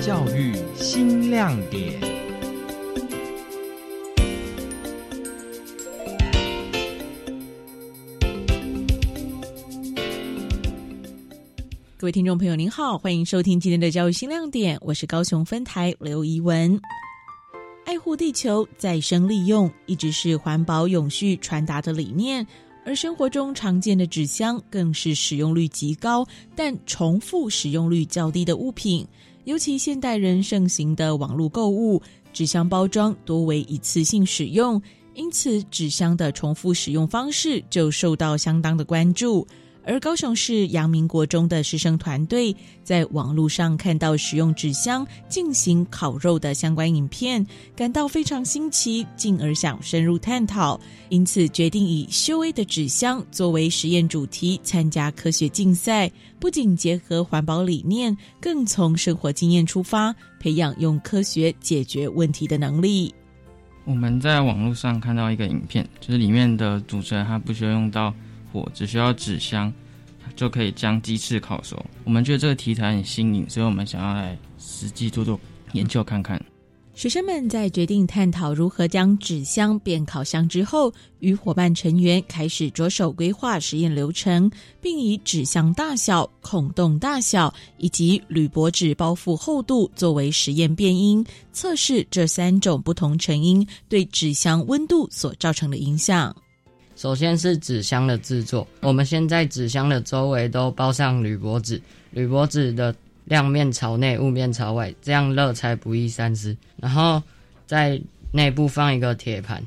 教育新亮点。各位听众朋友，您好，欢迎收听今天的教育新亮点，我是高雄分台刘怡文。爱护地球、再生利用，一直是环保永续传达的理念。而生活中常见的纸箱，更是使用率极高，但重复使用率较低的物品。尤其现代人盛行的网络购物，纸箱包装多为一次性使用，因此纸箱的重复使用方式就受到相当的关注。而高雄市阳明国中的师生团队在网络上看到使用纸箱进行烤肉的相关影片，感到非常新奇，进而想深入探讨，因此决定以修 A 的纸箱作为实验主题参加科学竞赛。不仅结合环保理念，更从生活经验出发，培养用科学解决问题的能力。我们在网络上看到一个影片，就是里面的主持人他不需要用到。火只需要纸箱，就可以将鸡翅烤熟。我们觉得这个题材很新颖，所以我们想要来实际做做研究看看。学生们在决定探讨如何将纸箱变烤箱之后，与伙伴成员开始着手规划实验流程，并以纸箱大小、孔洞大小以及铝箔纸包覆厚度作为实验变因，测试这三种不同成因对纸箱温度所造成的影响。首先是纸箱的制作，我们先在纸箱的周围都包上铝箔纸，铝箔纸的亮面朝内，雾面朝外，这样热才不易散失。然后在内部放一个铁盘，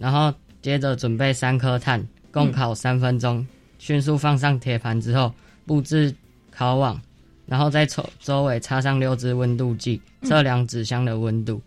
然后接着准备三颗炭，共烤三分钟。迅速放上铁盘之后，布置烤网，然后在周周围插上六支温度计，测量纸箱的温度。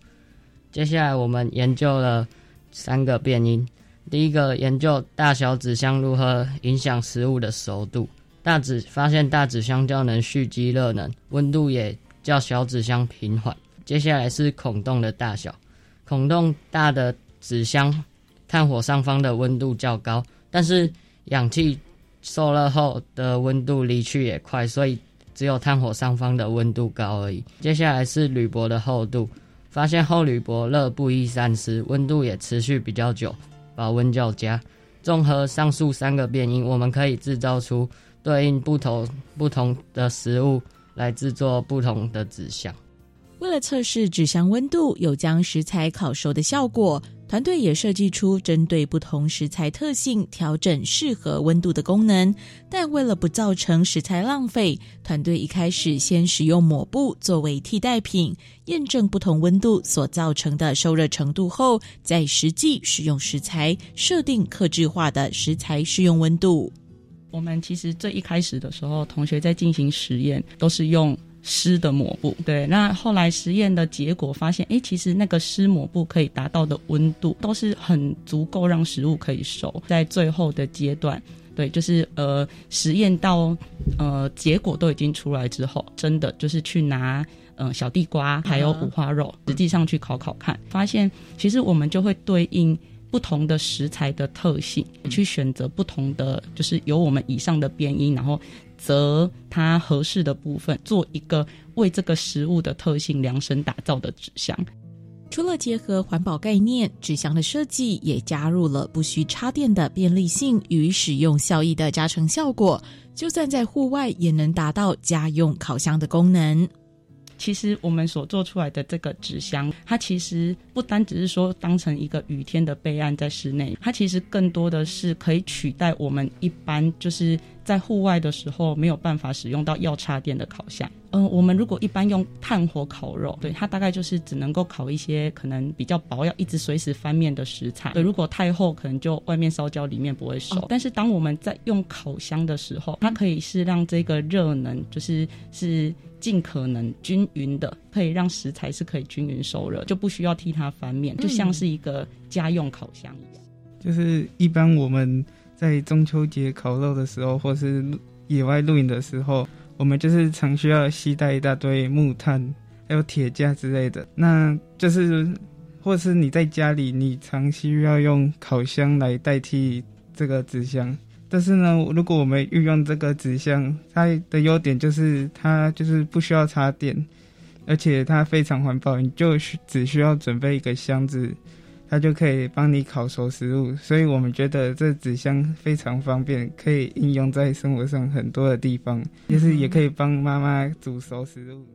接下来我们研究了三个变音。第一个研究大小纸箱如何影响食物的熟度。大纸发现大纸箱较能蓄积热能，温度也较小纸箱平缓。接下来是孔洞的大小，孔洞大的纸箱，炭火上方的温度较高，但是氧气受热后的温度离去也快，所以只有炭火上方的温度高而已。接下来是铝箔的厚度，发现厚铝箔热不易散失，温度也持续比较久。保温较佳。综合上述三个变因，我们可以制造出对应不同不同的食物来制作不同的纸箱。为了测试纸箱温度有将食材烤熟的效果，团队也设计出针对不同食材特性调整适合温度的功能。但为了不造成食材浪费，团队一开始先使用抹布作为替代品，验证不同温度所造成的受热程度后，再实际使用食材设定客制化的食材适用温度。我们其实最一开始的时候，同学在进行实验都是用。湿的抹布，对，那后来实验的结果发现，哎，其实那个湿抹布可以达到的温度都是很足够让食物可以熟。在最后的阶段，对，就是呃，实验到呃结果都已经出来之后，真的就是去拿嗯、呃、小地瓜还有五花肉，实际上去烤烤看，发现其实我们就会对应不同的食材的特性，去选择不同的，就是有我们以上的变因，然后。择它合适的部分，做一个为这个食物的特性量身打造的纸箱。除了结合环保概念，纸箱的设计也加入了不需插电的便利性与使用效益的加成效果，就算在户外也能达到家用烤箱的功能。其实我们所做出来的这个纸箱，它其实不单只是说当成一个雨天的备案在室内，它其实更多的是可以取代我们一般就是在户外的时候没有办法使用到要插电的烤箱。嗯、呃，我们如果一般用炭火烤肉，对，它大概就是只能够烤一些可能比较薄，要一直随时翻面的食材。对，如果太厚，可能就外面烧焦，里面不会熟。哦、但是当我们在用烤箱的时候，它可以是让这个热能就是是。尽可能均匀的，可以让食材是可以均匀受热，就不需要替它翻面，就像是一个家用烤箱一样。就是一般我们在中秋节烤肉的时候，或是野外露营的时候，我们就是常需要携带一大堆木炭，还有铁架之类的。那就是，或是你在家里，你常需要用烤箱来代替这个纸箱。但是呢，如果我们运用这个纸箱，它的优点就是它就是不需要插电，而且它非常环保，你就只需要准备一个箱子，它就可以帮你烤熟食物。所以我们觉得这纸箱非常方便，可以应用在生活上很多的地方，就是也可以帮妈妈煮熟食物。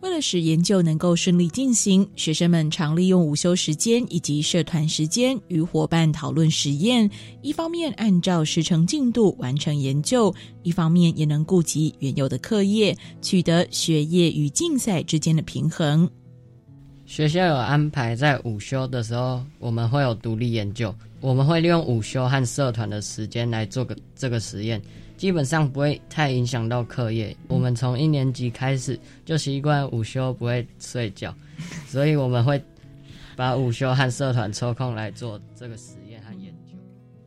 为了使研究能够顺利进行，学生们常利用午休时间以及社团时间与伙伴讨论实验，一方面按照时程进度完成研究，一方面也能顾及原有的课业，取得学业与竞赛之间的平衡。学校有安排在午休的时候，我们会有独立研究，我们会利用午休和社团的时间来做个这个实验。基本上不会太影响到课业。我们从一年级开始就习惯午休不会睡觉，所以我们会把午休和社团抽空来做这个实验。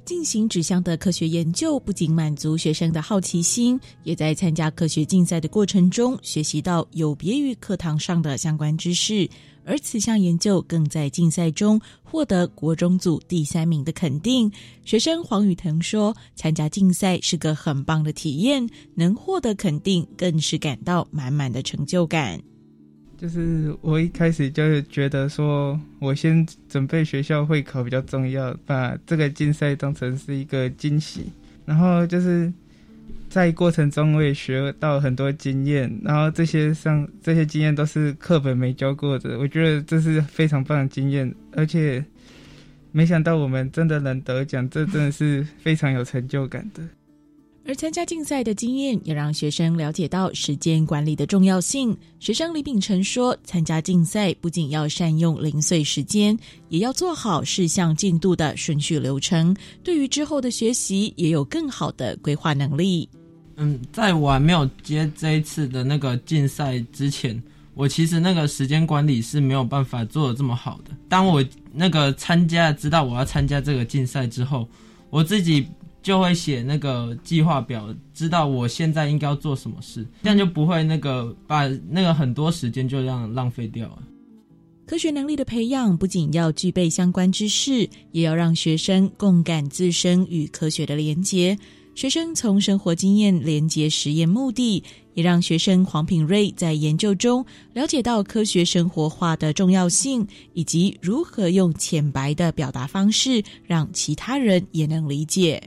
进行纸箱的科学研究，不仅满足学生的好奇心，也在参加科学竞赛的过程中学习到有别于课堂上的相关知识。而此项研究更在竞赛中获得国中组第三名的肯定。学生黄宇腾说：“参加竞赛是个很棒的体验，能获得肯定，更是感到满满的成就感。”就是我一开始就是觉得说，我先准备学校会考比较重要，把这个竞赛当成是一个惊喜，然后就是。在过程中，我也学到很多经验，然后这些上这些经验都是课本没教过的，我觉得这是非常棒的经验，而且没想到我们真的能得奖，这真的是非常有成就感的。而参加竞赛的经验也让学生了解到时间管理的重要性。学生李秉辰说：“参加竞赛不仅要善用零碎时间，也要做好事项进度的顺序流程，对于之后的学习也有更好的规划能力。”嗯，在我还没有接这一次的那个竞赛之前，我其实那个时间管理是没有办法做得这么好的。当我那个参加，知道我要参加这个竞赛之后，我自己。就会写那个计划表，知道我现在应该要做什么事，这样就不会那个把那个很多时间就这样浪费掉。科学能力的培养不仅要具备相关知识，也要让学生共感自身与科学的连结。学生从生活经验连接实验目的，也让学生黄品瑞在研究中了解到科学生活化的重要性，以及如何用浅白的表达方式让其他人也能理解。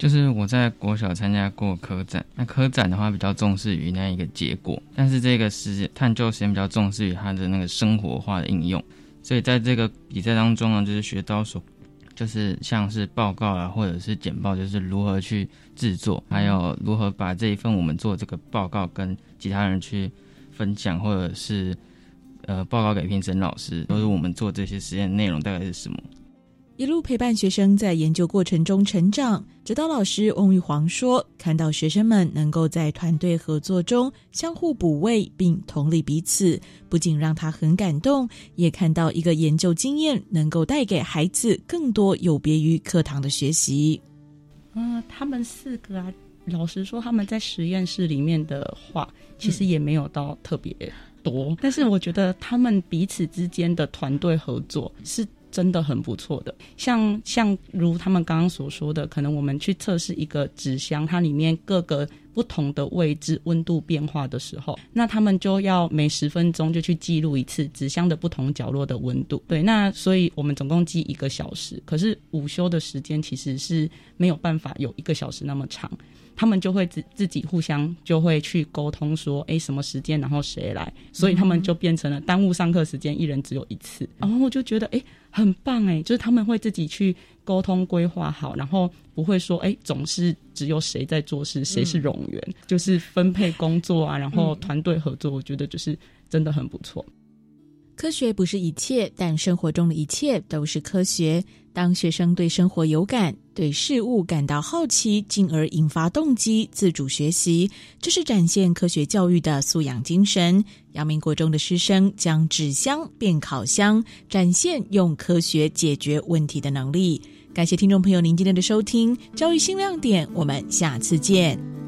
就是我在国小参加过科展，那科展的话比较重视于那一个结果，但是这个实探究实验比较重视于它的那个生活化的应用，所以在这个比赛当中呢，就是学到手，就是像是报告啊，或者是简报，就是如何去制作，还有如何把这一份我们做这个报告跟其他人去分享，或者是呃报告给评审老师，都是我们做这些实验内容大概是什么。一路陪伴学生在研究过程中成长，指导老师翁玉煌说：“看到学生们能够在团队合作中相互补位并同理彼此，不仅让他很感动，也看到一个研究经验能够带给孩子更多有别于课堂的学习。”嗯，他们四个啊，老实说，他们在实验室里面的话，其实也没有到特别多，但是我觉得他们彼此之间的团队合作是。真的很不错的，像像如他们刚刚所说的，可能我们去测试一个纸箱，它里面各个不同的位置温度变化的时候，那他们就要每十分钟就去记录一次纸箱的不同角落的温度。对，那所以我们总共记一个小时，可是午休的时间其实是没有办法有一个小时那么长。他们就会自自己互相就会去沟通说，哎，什么时间，然后谁来，所以他们就变成了耽误上课时间，一人只有一次。然后我就觉得，哎，很棒哎，就是他们会自己去沟通规划好，然后不会说，哎，总是只有谁在做事，谁是冗员，嗯、就是分配工作啊，然后团队合作，我觉得就是真的很不错。科学不是一切，但生活中的一切都是科学。当学生对生活有感，对事物感到好奇，进而引发动机，自主学习，这是展现科学教育的素养精神。阳明国中的师生将纸箱变烤箱，展现用科学解决问题的能力。感谢听众朋友您今天的收听，教育新亮点，我们下次见。